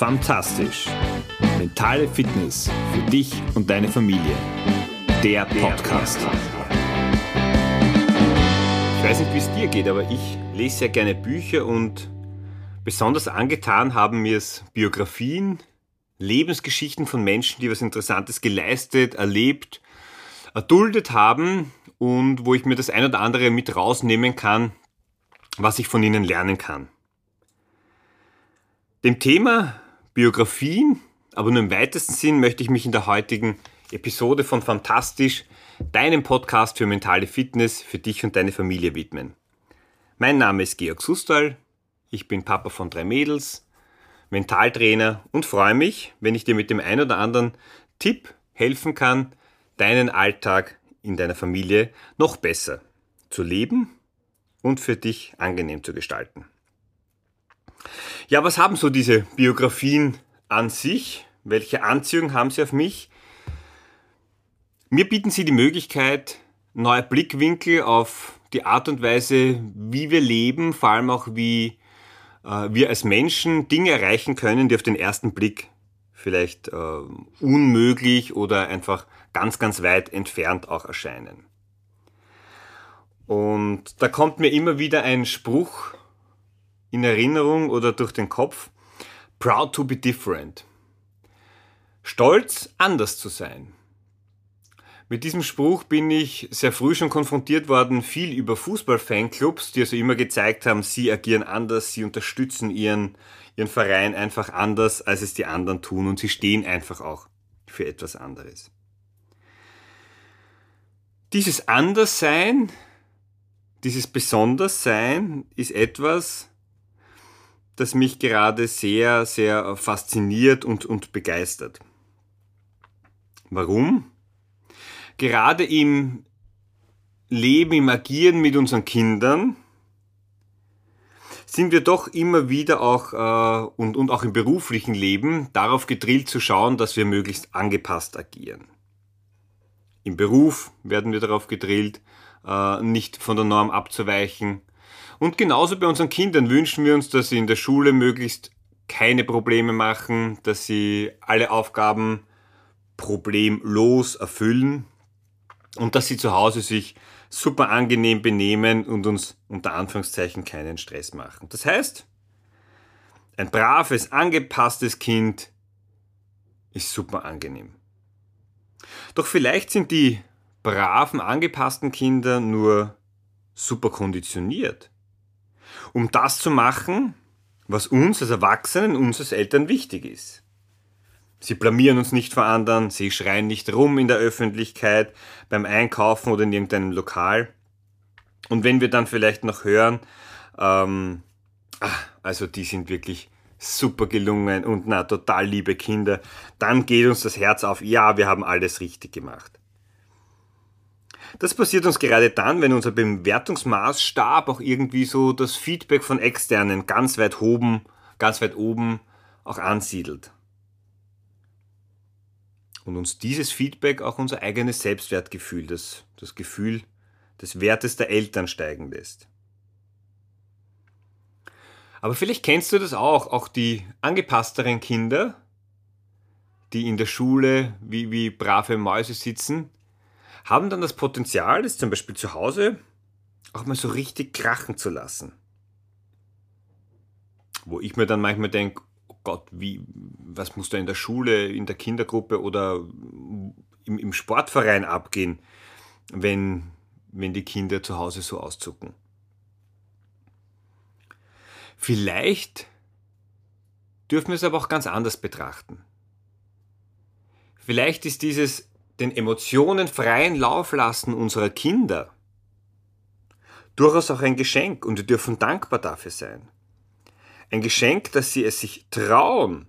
Fantastisch. Mentale Fitness für dich und deine Familie. Der Podcast. Ich weiß nicht, wie es dir geht, aber ich lese sehr gerne Bücher und besonders angetan haben mir es Biografien, Lebensgeschichten von Menschen, die was Interessantes geleistet, erlebt, erduldet haben und wo ich mir das ein oder andere mit rausnehmen kann, was ich von ihnen lernen kann. Dem Thema Biografien, aber nur im weitesten Sinn möchte ich mich in der heutigen Episode von Fantastisch, deinem Podcast für mentale Fitness für dich und deine Familie widmen. Mein Name ist Georg Sustal, ich bin Papa von drei Mädels, Mentaltrainer und freue mich, wenn ich dir mit dem ein oder anderen Tipp helfen kann, deinen Alltag in deiner Familie noch besser zu leben und für dich angenehm zu gestalten. Ja, was haben so diese Biografien an sich? Welche Anziehung haben sie auf mich? Mir bieten sie die Möglichkeit, neue Blickwinkel auf die Art und Weise, wie wir leben, vor allem auch wie äh, wir als Menschen Dinge erreichen können, die auf den ersten Blick vielleicht äh, unmöglich oder einfach ganz, ganz weit entfernt auch erscheinen. Und da kommt mir immer wieder ein Spruch in Erinnerung oder durch den Kopf. Proud to be different. Stolz, anders zu sein. Mit diesem Spruch bin ich sehr früh schon konfrontiert worden, viel über Fußball-Fanclubs, die also immer gezeigt haben, sie agieren anders, sie unterstützen ihren, ihren Verein einfach anders, als es die anderen tun und sie stehen einfach auch für etwas anderes. Dieses Anderssein, dieses Besonderssein ist etwas, das mich gerade sehr, sehr fasziniert und, und begeistert. Warum? Gerade im Leben, im Agieren mit unseren Kindern sind wir doch immer wieder auch äh, und, und auch im beruflichen Leben darauf gedrillt zu schauen, dass wir möglichst angepasst agieren. Im Beruf werden wir darauf gedrillt, äh, nicht von der Norm abzuweichen. Und genauso bei unseren Kindern wünschen wir uns, dass sie in der Schule möglichst keine Probleme machen, dass sie alle Aufgaben problemlos erfüllen und dass sie zu Hause sich super angenehm benehmen und uns unter Anführungszeichen keinen Stress machen. Das heißt, ein braves, angepasstes Kind ist super angenehm. Doch vielleicht sind die braven, angepassten Kinder nur super konditioniert. Um das zu machen, was uns als Erwachsenen, uns als Eltern wichtig ist. Sie blamieren uns nicht vor anderen, sie schreien nicht rum in der Öffentlichkeit, beim Einkaufen oder in irgendeinem Lokal. Und wenn wir dann vielleicht noch hören, ähm, ach, also die sind wirklich super gelungen und na, total liebe Kinder, dann geht uns das Herz auf, ja, wir haben alles richtig gemacht. Das passiert uns gerade dann, wenn unser Bewertungsmaßstab auch irgendwie so das Feedback von externen ganz weit oben, ganz weit oben auch ansiedelt. Und uns dieses Feedback auch unser eigenes Selbstwertgefühl, das, das Gefühl des Wertes der Eltern steigen lässt. Aber vielleicht kennst du das auch, auch die angepassteren Kinder, die in der Schule wie, wie brave Mäuse sitzen, haben dann das Potenzial, es zum Beispiel zu Hause auch mal so richtig krachen zu lassen. Wo ich mir dann manchmal denke, oh Gott, wie, was muss da in der Schule, in der Kindergruppe oder im, im Sportverein abgehen, wenn, wenn die Kinder zu Hause so auszucken. Vielleicht dürfen wir es aber auch ganz anders betrachten. Vielleicht ist dieses den Emotionen freien Lauf lassen unserer Kinder durchaus auch ein Geschenk und wir dürfen dankbar dafür sein. Ein Geschenk, dass sie es sich trauen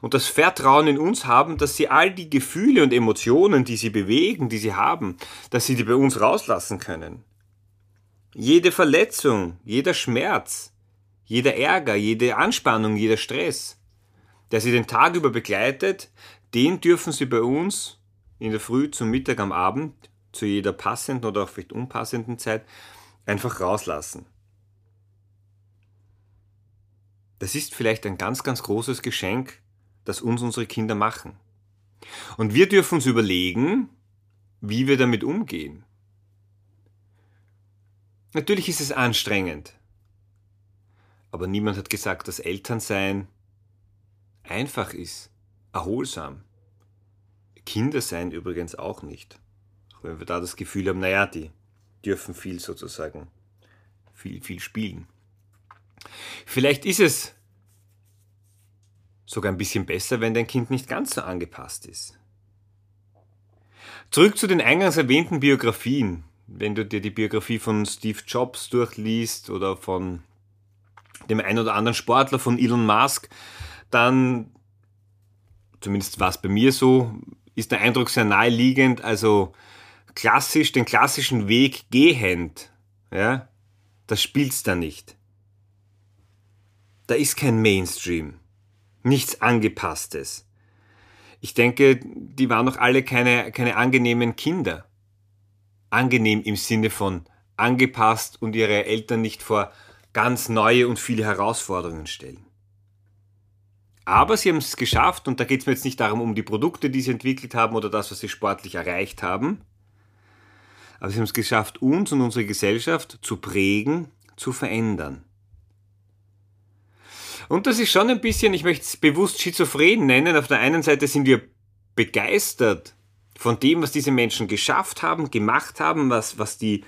und das Vertrauen in uns haben, dass sie all die Gefühle und Emotionen, die sie bewegen, die sie haben, dass sie die bei uns rauslassen können. Jede Verletzung, jeder Schmerz, jeder Ärger, jede Anspannung, jeder Stress, der sie den Tag über begleitet, den dürfen sie bei uns in der Früh, zum Mittag, am Abend, zu jeder passenden oder auch vielleicht unpassenden Zeit, einfach rauslassen. Das ist vielleicht ein ganz, ganz großes Geschenk, das uns unsere Kinder machen. Und wir dürfen uns überlegen, wie wir damit umgehen. Natürlich ist es anstrengend, aber niemand hat gesagt, dass Elternsein einfach ist, erholsam. Kinder sein übrigens auch nicht. Auch wenn wir da das Gefühl haben, naja, die dürfen viel sozusagen, viel, viel spielen. Vielleicht ist es sogar ein bisschen besser, wenn dein Kind nicht ganz so angepasst ist. Zurück zu den eingangs erwähnten Biografien. Wenn du dir die Biografie von Steve Jobs durchliest oder von dem einen oder anderen Sportler von Elon Musk, dann, zumindest war es bei mir so, ist der Eindruck sehr naheliegend, also klassisch, den klassischen Weg gehend, ja, das spielt's da nicht. Da ist kein Mainstream, nichts Angepasstes. Ich denke, die waren noch alle keine, keine angenehmen Kinder. Angenehm im Sinne von angepasst und ihre Eltern nicht vor ganz neue und viele Herausforderungen stellen. Aber sie haben es geschafft, und da geht es mir jetzt nicht darum, um die Produkte, die sie entwickelt haben oder das, was sie sportlich erreicht haben, aber sie haben es geschafft, uns und unsere Gesellschaft zu prägen, zu verändern. Und das ist schon ein bisschen, ich möchte es bewusst schizophren nennen. Auf der einen Seite sind wir begeistert von dem, was diese Menschen geschafft haben, gemacht haben, was, was die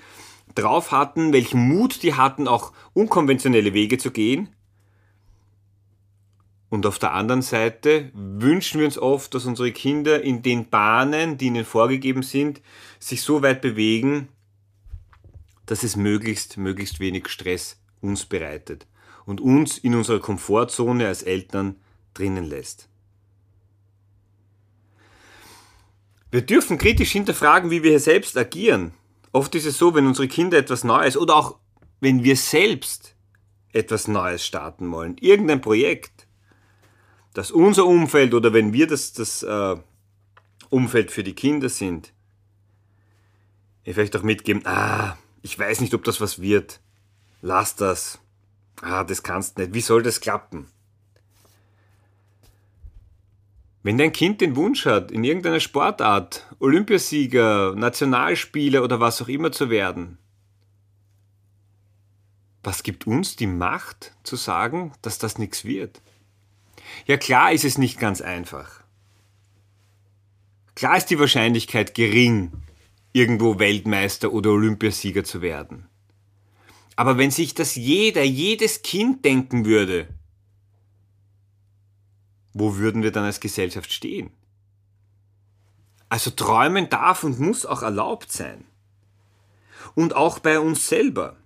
drauf hatten, welchen Mut die hatten, auch unkonventionelle Wege zu gehen. Und auf der anderen Seite wünschen wir uns oft, dass unsere Kinder in den Bahnen, die ihnen vorgegeben sind, sich so weit bewegen, dass es möglichst, möglichst wenig Stress uns bereitet und uns in unserer Komfortzone als Eltern drinnen lässt. Wir dürfen kritisch hinterfragen, wie wir hier selbst agieren Oft ist es so, wenn unsere Kinder etwas Neues oder auch wenn wir selbst etwas Neues starten wollen, irgendein Projekt, das unser Umfeld oder wenn wir das, das äh, Umfeld für die Kinder sind, vielleicht auch mitgeben, ah, ich weiß nicht, ob das was wird, lass das, ah, das kannst nicht, wie soll das klappen? Wenn dein Kind den Wunsch hat, in irgendeiner Sportart Olympiasieger, Nationalspieler oder was auch immer zu werden, was gibt uns die Macht zu sagen, dass das nichts wird? Ja klar ist es nicht ganz einfach. Klar ist die Wahrscheinlichkeit gering, irgendwo Weltmeister oder Olympiasieger zu werden. Aber wenn sich das jeder, jedes Kind denken würde, wo würden wir dann als Gesellschaft stehen? Also träumen darf und muss auch erlaubt sein. Und auch bei uns selber.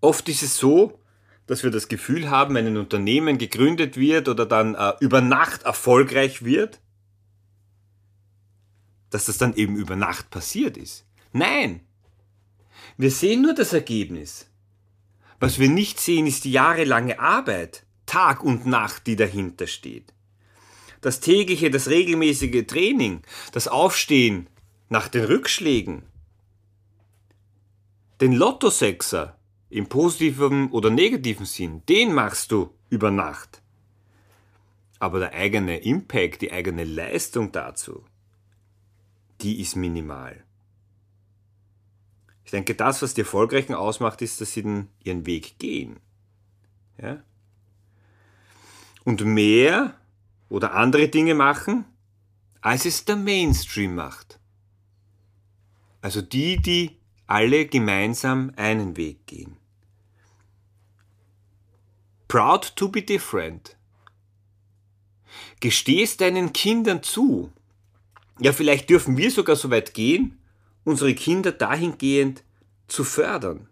Oft ist es so, dass wir das Gefühl haben, wenn ein Unternehmen gegründet wird oder dann äh, über Nacht erfolgreich wird, dass das dann eben über Nacht passiert ist. Nein! Wir sehen nur das Ergebnis. Was wir nicht sehen, ist die jahrelange Arbeit, Tag und Nacht, die dahinter steht. Das tägliche, das regelmäßige Training, das Aufstehen nach den Rückschlägen, den Lottosexer im positiven oder negativen Sinn, den machst du über Nacht. Aber der eigene Impact, die eigene Leistung dazu, die ist minimal. Ich denke, das, was die Erfolgreichen ausmacht, ist, dass sie den, ihren Weg gehen. Ja? und mehr oder andere Dinge machen, als es der Mainstream macht. Also die, die alle gemeinsam einen Weg gehen. Proud to be different. Gestehst deinen Kindern zu. Ja, vielleicht dürfen wir sogar so weit gehen, unsere Kinder dahingehend zu fördern.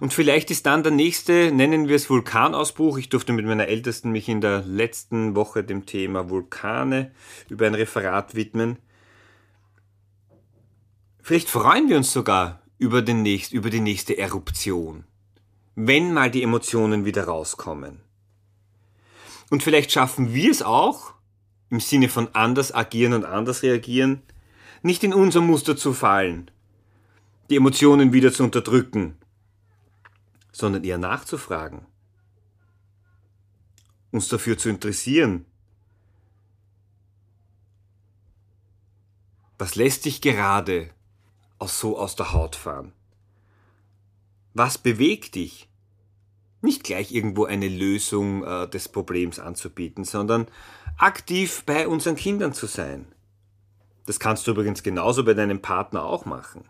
Und vielleicht ist dann der nächste, nennen wir es Vulkanausbruch. Ich durfte mit meiner Ältesten mich in der letzten Woche dem Thema Vulkane über ein Referat widmen. Vielleicht freuen wir uns sogar über, den nächst, über die nächste Eruption, wenn mal die Emotionen wieder rauskommen. Und vielleicht schaffen wir es auch, im Sinne von anders agieren und anders reagieren, nicht in unser Muster zu fallen, die Emotionen wieder zu unterdrücken sondern eher nachzufragen, uns dafür zu interessieren. Was lässt dich gerade aus so aus der Haut fahren? Was bewegt dich? Nicht gleich irgendwo eine Lösung äh, des Problems anzubieten, sondern aktiv bei unseren Kindern zu sein. Das kannst du übrigens genauso bei deinem Partner auch machen.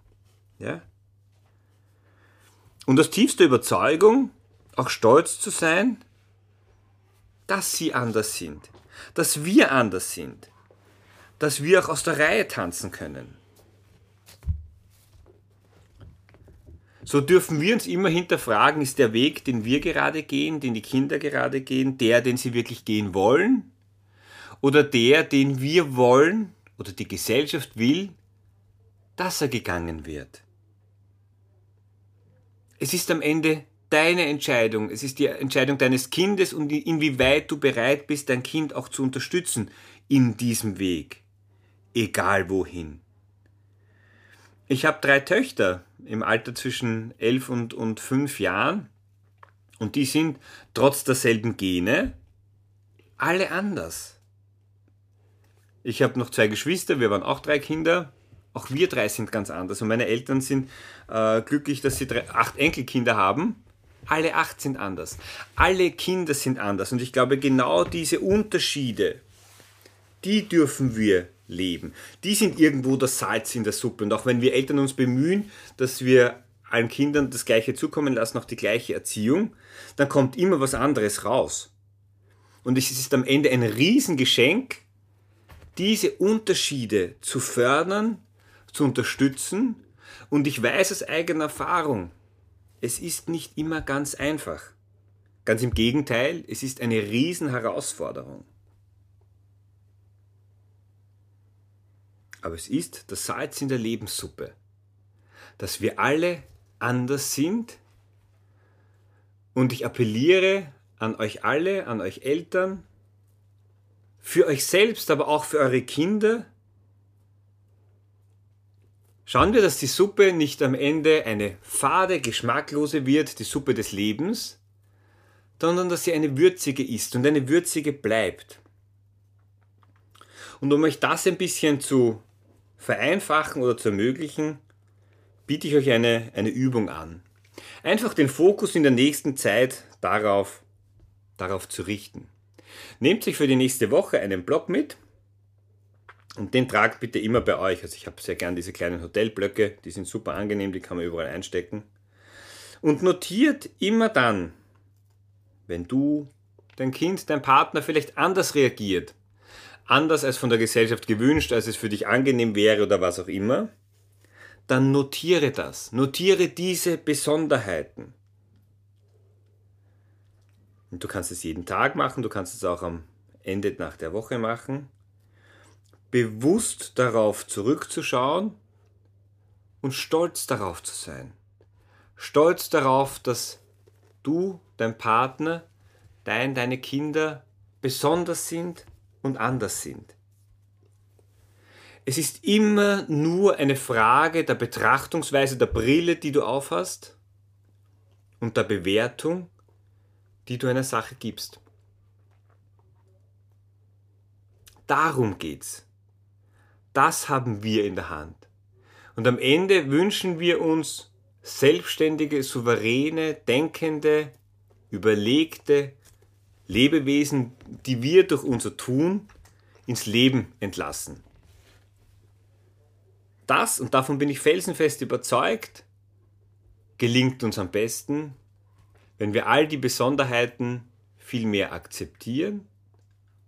Ja? Und aus tiefster Überzeugung auch stolz zu sein, dass sie anders sind, dass wir anders sind, dass wir auch aus der Reihe tanzen können. So dürfen wir uns immer hinterfragen, ist der Weg, den wir gerade gehen, den die Kinder gerade gehen, der, den sie wirklich gehen wollen? Oder der, den wir wollen oder die Gesellschaft will, dass er gegangen wird? Es ist am Ende deine Entscheidung. Es ist die Entscheidung deines Kindes und inwieweit du bereit bist, dein Kind auch zu unterstützen in diesem Weg. Egal wohin. Ich habe drei Töchter im Alter zwischen elf und, und fünf Jahren und die sind trotz derselben Gene alle anders. Ich habe noch zwei Geschwister, wir waren auch drei Kinder auch wir drei sind ganz anders. Und meine Eltern sind äh, glücklich, dass sie drei, acht Enkelkinder haben. Alle acht sind anders. Alle Kinder sind anders. Und ich glaube, genau diese Unterschiede, die dürfen wir leben. Die sind irgendwo das Salz in der Suppe. Und auch wenn wir Eltern uns bemühen, dass wir allen Kindern das Gleiche zukommen lassen, auch die gleiche Erziehung, dann kommt immer was anderes raus. Und es ist am Ende ein Riesengeschenk, diese Unterschiede zu fördern, zu unterstützen. Und ich weiß aus eigener Erfahrung, es ist nicht immer ganz einfach. Ganz im Gegenteil, es ist eine Riesenherausforderung. Aber es ist das Salz in der Lebenssuppe, dass wir alle anders sind. Und ich appelliere an euch alle, an euch Eltern, für euch selbst, aber auch für eure Kinder, Schauen wir, dass die Suppe nicht am Ende eine fade, geschmacklose wird, die Suppe des Lebens, sondern dass sie eine würzige ist und eine würzige bleibt. Und um euch das ein bisschen zu vereinfachen oder zu ermöglichen, biete ich euch eine, eine Übung an. Einfach den Fokus in der nächsten Zeit darauf, darauf zu richten. Nehmt euch für die nächste Woche einen Block mit und den tragt bitte immer bei euch. Also ich habe sehr gern diese kleinen Hotelblöcke, die sind super angenehm, die kann man überall einstecken. Und notiert immer dann, wenn du, dein Kind, dein Partner vielleicht anders reagiert, anders als von der Gesellschaft gewünscht, als es für dich angenehm wäre oder was auch immer, dann notiere das. Notiere diese Besonderheiten. Und du kannst es jeden Tag machen, du kannst es auch am Ende nach der Woche machen bewusst darauf zurückzuschauen und stolz darauf zu sein. Stolz darauf, dass du, dein Partner, dein, deine Kinder besonders sind und anders sind. Es ist immer nur eine Frage der Betrachtungsweise, der Brille, die du aufhast und der Bewertung, die du einer Sache gibst. Darum geht's. Das haben wir in der Hand. Und am Ende wünschen wir uns selbstständige, souveräne, denkende, überlegte Lebewesen, die wir durch unser Tun ins Leben entlassen. Das, und davon bin ich felsenfest überzeugt, gelingt uns am besten, wenn wir all die Besonderheiten viel mehr akzeptieren,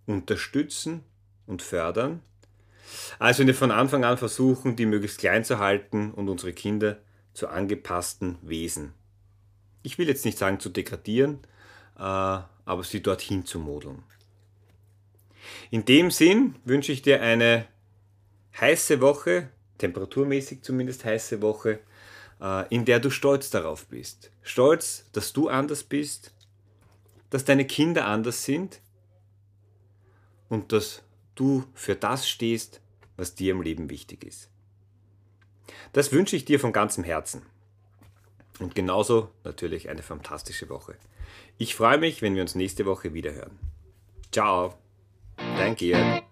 unterstützen und fördern also wir von Anfang an versuchen, die möglichst klein zu halten und unsere Kinder zu angepassten Wesen. Ich will jetzt nicht sagen zu degradieren, äh, aber sie dorthin zu modeln. In dem Sinn wünsche ich dir eine heiße Woche, temperaturmäßig zumindest heiße Woche, äh, in der du stolz darauf bist. Stolz, dass du anders bist, dass deine Kinder anders sind und dass du für das stehst, was dir im Leben wichtig ist. Das wünsche ich dir von ganzem Herzen. Und genauso natürlich eine fantastische Woche. Ich freue mich, wenn wir uns nächste Woche wieder hören. Ciao. Danke.